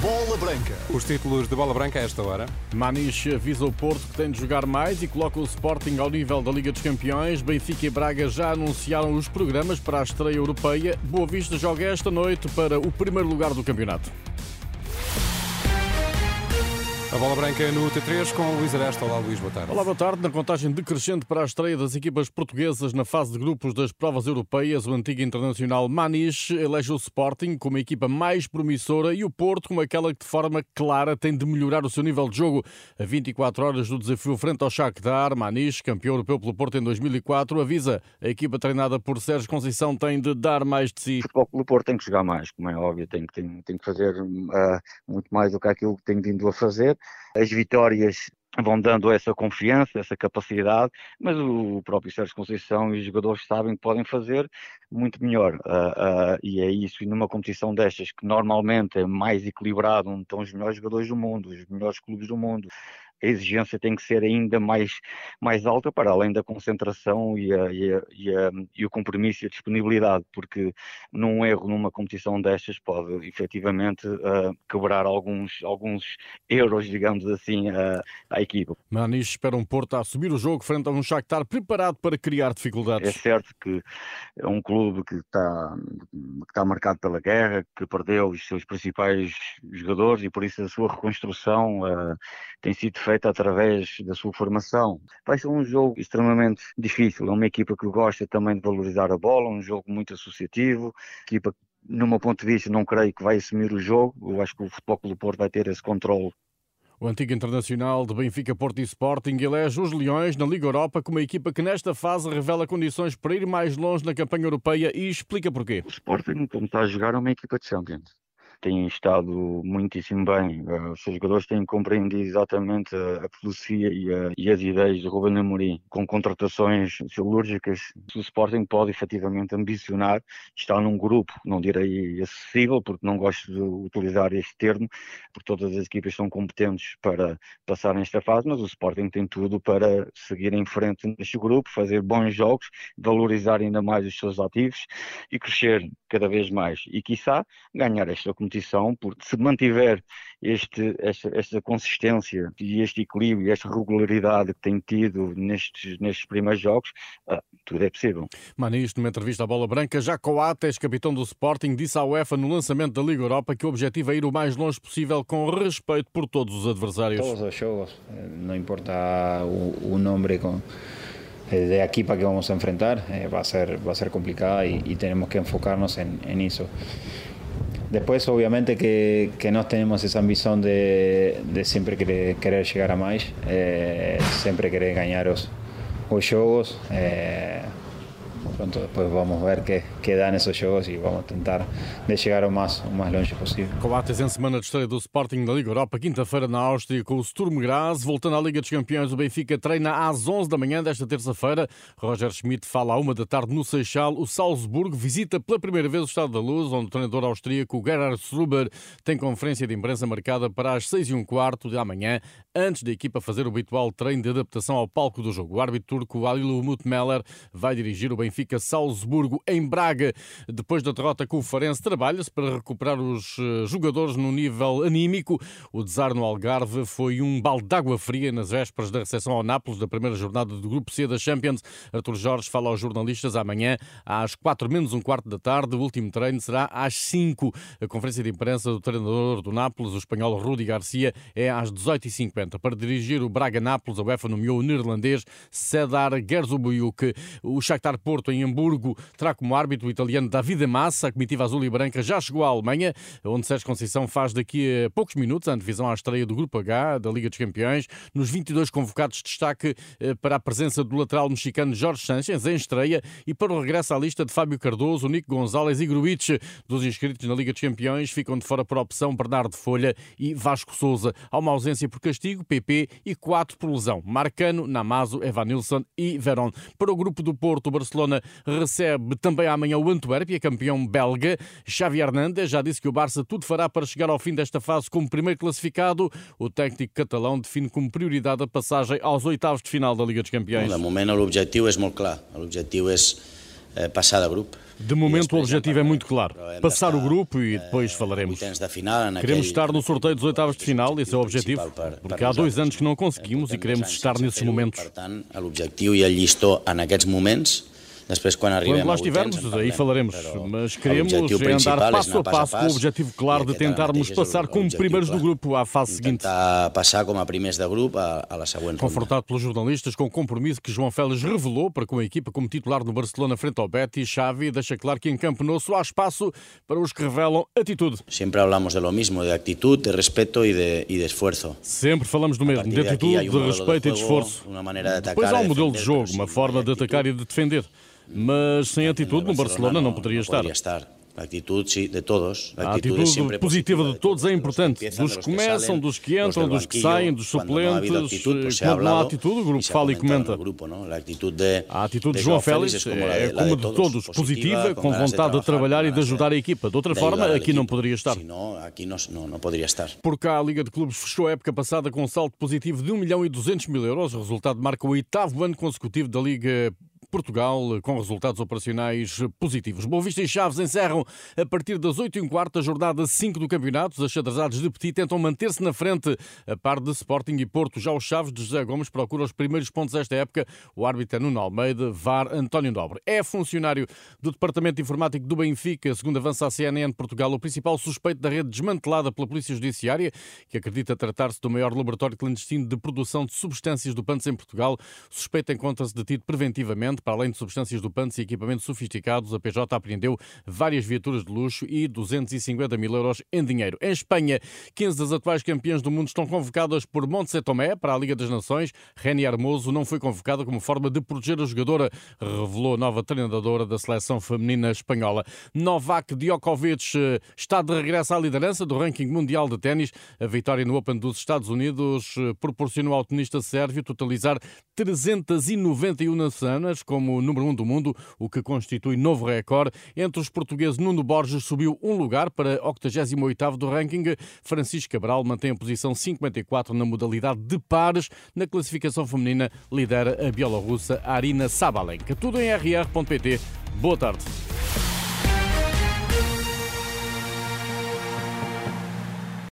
Bola Branca. Os títulos de bola branca a esta hora. Maniche avisa o Porto que tem de jogar mais e coloca o Sporting ao nível da Liga dos Campeões. Benfica e Braga já anunciaram os programas para a estreia europeia. Boa Vista joga esta noite para o primeiro lugar do campeonato. A bola branca no T3 com o Luís Aresta. Olá, Luís, boa tarde. Olá, boa tarde. Na contagem decrescente para a estreia das equipas portuguesas na fase de grupos das provas europeias, o antigo internacional Maniche elege o Sporting como a equipa mais promissora e o Porto como aquela que de forma clara tem de melhorar o seu nível de jogo. A 24 horas do desafio frente ao Shakhtar, Maniche, campeão europeu pelo Porto em 2004, avisa a equipa treinada por Sérgio Conceição tem de dar mais de si. O Futebol Clube Porto tem que jogar mais, como é óbvio, tem, tem, tem que fazer uh, muito mais do que aquilo que tem vindo a fazer. As vitórias vão dando essa confiança, essa capacidade, mas o próprio Sérgio Conceição e os jogadores sabem que podem fazer muito melhor. Uh, uh, e é isso, e numa competição destas, que normalmente é mais equilibrado, onde estão os melhores jogadores do mundo, os melhores clubes do mundo, a exigência tem que ser ainda mais, mais alta, para além da concentração e, a, e, a, e, a, e, o compromisso e a disponibilidade, porque num erro numa competição destas pode efetivamente uh, quebrar alguns, alguns euros, digamos assim, uh, à equipa. Manis espera um Porto a subir o jogo frente a um Shakhtar preparado para criar dificuldades. É certo que é um clube que está, que está marcado pela guerra, que perdeu os seus principais jogadores e por isso a sua reconstrução uh, tem sido feita através da sua formação. Vai ser um jogo extremamente difícil. É uma equipa que gosta também de valorizar a bola, um jogo muito associativo, equipa no meu ponto de vista, não creio que vai assumir o jogo. Eu acho que o Futebol Clube do Porto vai ter esse controle o antigo internacional de Benfica, Porto e Sporting elege os Leões na Liga Europa como a equipa que nesta fase revela condições para ir mais longe na campanha europeia e explica porquê. O Sporting, como está a jogar, é uma equipa de Champions têm estado muitíssimo bem. Uh, os seus jogadores têm compreendido exatamente a, a filosofia e, a, e, as ideias de Ruben Amorim, com contratações cirúrgicas. O Sporting pode efetivamente ambicionar estar num grupo, não direi acessível, porque não gosto de utilizar este termo, porque todas as equipas são competentes para passar nesta fase, mas o Sporting tem tudo para seguir em frente neste grupo, fazer bons jogos, valorizar ainda mais os seus ativos e crescer cada vez mais. E, quiçá, ganhar esta competição competição, porque se mantiver este, esta, esta consistência e este equilíbrio e esta regularidade que tem tido nestes, nestes primeiros jogos, ah, tudo é possível. Manis, numa entrevista à Bola Branca, Jaco Ates, capitão do Sporting, disse à UEFA no lançamento da Liga Europa que o objetivo é ir o mais longe possível com respeito por todos os adversários. Todos os jogos, eh, não importa o, o nome com eh, de equipa que vamos a enfrentar eh, va, a ser, va a ser complicada y, y tenemos que enfocarnos en, en eso. Después, obviamente, que, que nós tenemos esa ambición de, de sempre querer, querer chegar a mais, eh, querer ganhar os, os jogos. Eh, pronto depois vamos ver que, que dá nesses jogos e vamos tentar de chegar o mais, o mais longe possível. Coates em semana de estreia do Sporting da Liga Europa, quinta-feira na Áustria com o Sturm Graz. Voltando à Liga dos Campeões, o Benfica treina às 11 da manhã desta terça-feira. Roger Schmidt fala à uma da tarde no Seixal. O Salzburgo visita pela primeira vez o Estado da Luz, onde o treinador austríaco Gerhard Struber tem conferência de imprensa marcada para as 6 e um quarto da manhã, antes da equipa fazer o habitual treino de adaptação ao palco do jogo. O árbitro turco Alilu Mutmeller vai dirigir o Benfica Benfica Salzburgo em Braga. Depois da derrota com o Farense, trabalha-se para recuperar os eh, jogadores no nível anímico. O desar no Algarve foi um balde de água fria nas vésperas da recepção ao Nápoles da primeira jornada do Grupo C da Champions. Artur Jorge fala aos jornalistas amanhã às quatro menos um quarto da tarde. O último treino será às cinco. A conferência de imprensa do treinador do Nápoles, o espanhol Rudi Garcia, é às 18h50. Para dirigir o Braga-Nápoles, a UEFA nomeou o neerlandês Cedar Gerzobuyuk. O Shakhtar Porto em em Hamburgo terá como árbitro o italiano Davide Massa. A comitiva azul e branca já chegou à Alemanha, onde Sérgio Conceição faz daqui a poucos minutos a antevisão à estreia do Grupo H da Liga dos Campeões. Nos 22 convocados, destaque eh, para a presença do lateral mexicano Jorge Sanchez em estreia e para o regresso à lista de Fábio Cardoso, Nico Gonzalez e Gruitch. Dos inscritos na Liga dos Campeões ficam de fora por opção Bernardo Folha e Vasco Souza. Há uma ausência por castigo, PP e quatro por lesão. Marcano, Namazo, Evanilson e Verón. Para o grupo do Porto, o Barcelona recebe também amanhã o Antuérpia, campeão belga. Xavi Hernandes já disse que o Barça tudo fará para chegar ao fim desta fase como primeiro classificado. O técnico catalão define como prioridade a passagem aos oitavos de final da Liga dos Campeões. De momento o objetivo é muito claro. O objetivo é eh, passar de grupo. De momento o objetivo é muito claro, passar o grupo e depois falaremos. Queremos estar no sorteio dos oitavos de final, esse é o objetivo, porque há dois anos que não conseguimos e queremos estar nesses momentos. O objetivo e a llistó en aquests quando, quando lá estivermos, aí falaremos. Mas queremos é andar passo a passo com o objetivo claro de tentarmos passar como primeiros do grupo à fase seguinte. passar como a primeiros do grupo à, à seguinte Confortado pelos jornalistas com o compromisso que João Félix revelou para com a equipa como titular no Barcelona frente ao Betis, Xavi deixa claro que em Campo Nosso há espaço para os que revelam atitude. Sempre falamos de lo mesmo, de atitude, de respeito e de, e de esforço. Sempre falamos do mesmo, de atitude, de respeito e de esforço. Depois há um modelo de jogo, uma forma de atacar e de defender mas sem atitude no Barcelona não poderia estar. A atitude, de todos. A atitude, positiva de todos é importante. Dos que começam, dos que entram, dos que saem, dos suplentes. Quando não há atitude, o grupo fala e comenta. A atitude de João Félix é, como de todos, positiva, com vontade de trabalhar e de ajudar a equipa. De outra forma, aqui não poderia estar. Por cá, a Liga de Clubes fechou a época passada com um salto positivo de 1 milhão e 200 mil euros. O resultado marca o oitavo ano consecutivo da Liga Portugal com resultados operacionais positivos. Boa Vista e Chaves encerram a partir das 8 h quarta a jornada 5 do campeonato. Os xadrezados de Petit tentam manter-se na frente a par de Sporting e Porto. Já os Chaves de José Gomes procuram os primeiros pontos desta época. O árbitro é Nuno Almeida, VAR António Nobre. É funcionário do Departamento Informático do Benfica, segundo avança a CNN Portugal, o principal suspeito da rede desmantelada pela Polícia Judiciária, que acredita tratar-se do maior laboratório clandestino de produção de substâncias do PANTS em Portugal. O suspeito encontra-se detido preventivamente para além de substâncias dopantes e equipamentos sofisticados, a PJ apreendeu várias viaturas de luxo e 250 mil euros em dinheiro. Em Espanha, 15 das atuais campeãs do mundo estão convocadas por Montse Tomé para a Liga das Nações. Reni Armoso não foi convocada como forma de proteger a jogadora, revelou a nova treinadora da seleção feminina espanhola. Novak Djokovic eh, está de regresso à liderança do ranking mundial de ténis. A vitória no Open dos Estados Unidos eh, proporcionou ao tenista sérvio totalizar 391 semanas como número 1 um do mundo, o que constitui novo recorde. Entre os portugueses, Nuno Borges subiu um lugar para 88º do ranking. Francisco Cabral mantém a posição 54 na modalidade de pares. Na classificação feminina, lidera a bielorrussa Arina Sabalenka. Tudo em rr.pt. Boa tarde.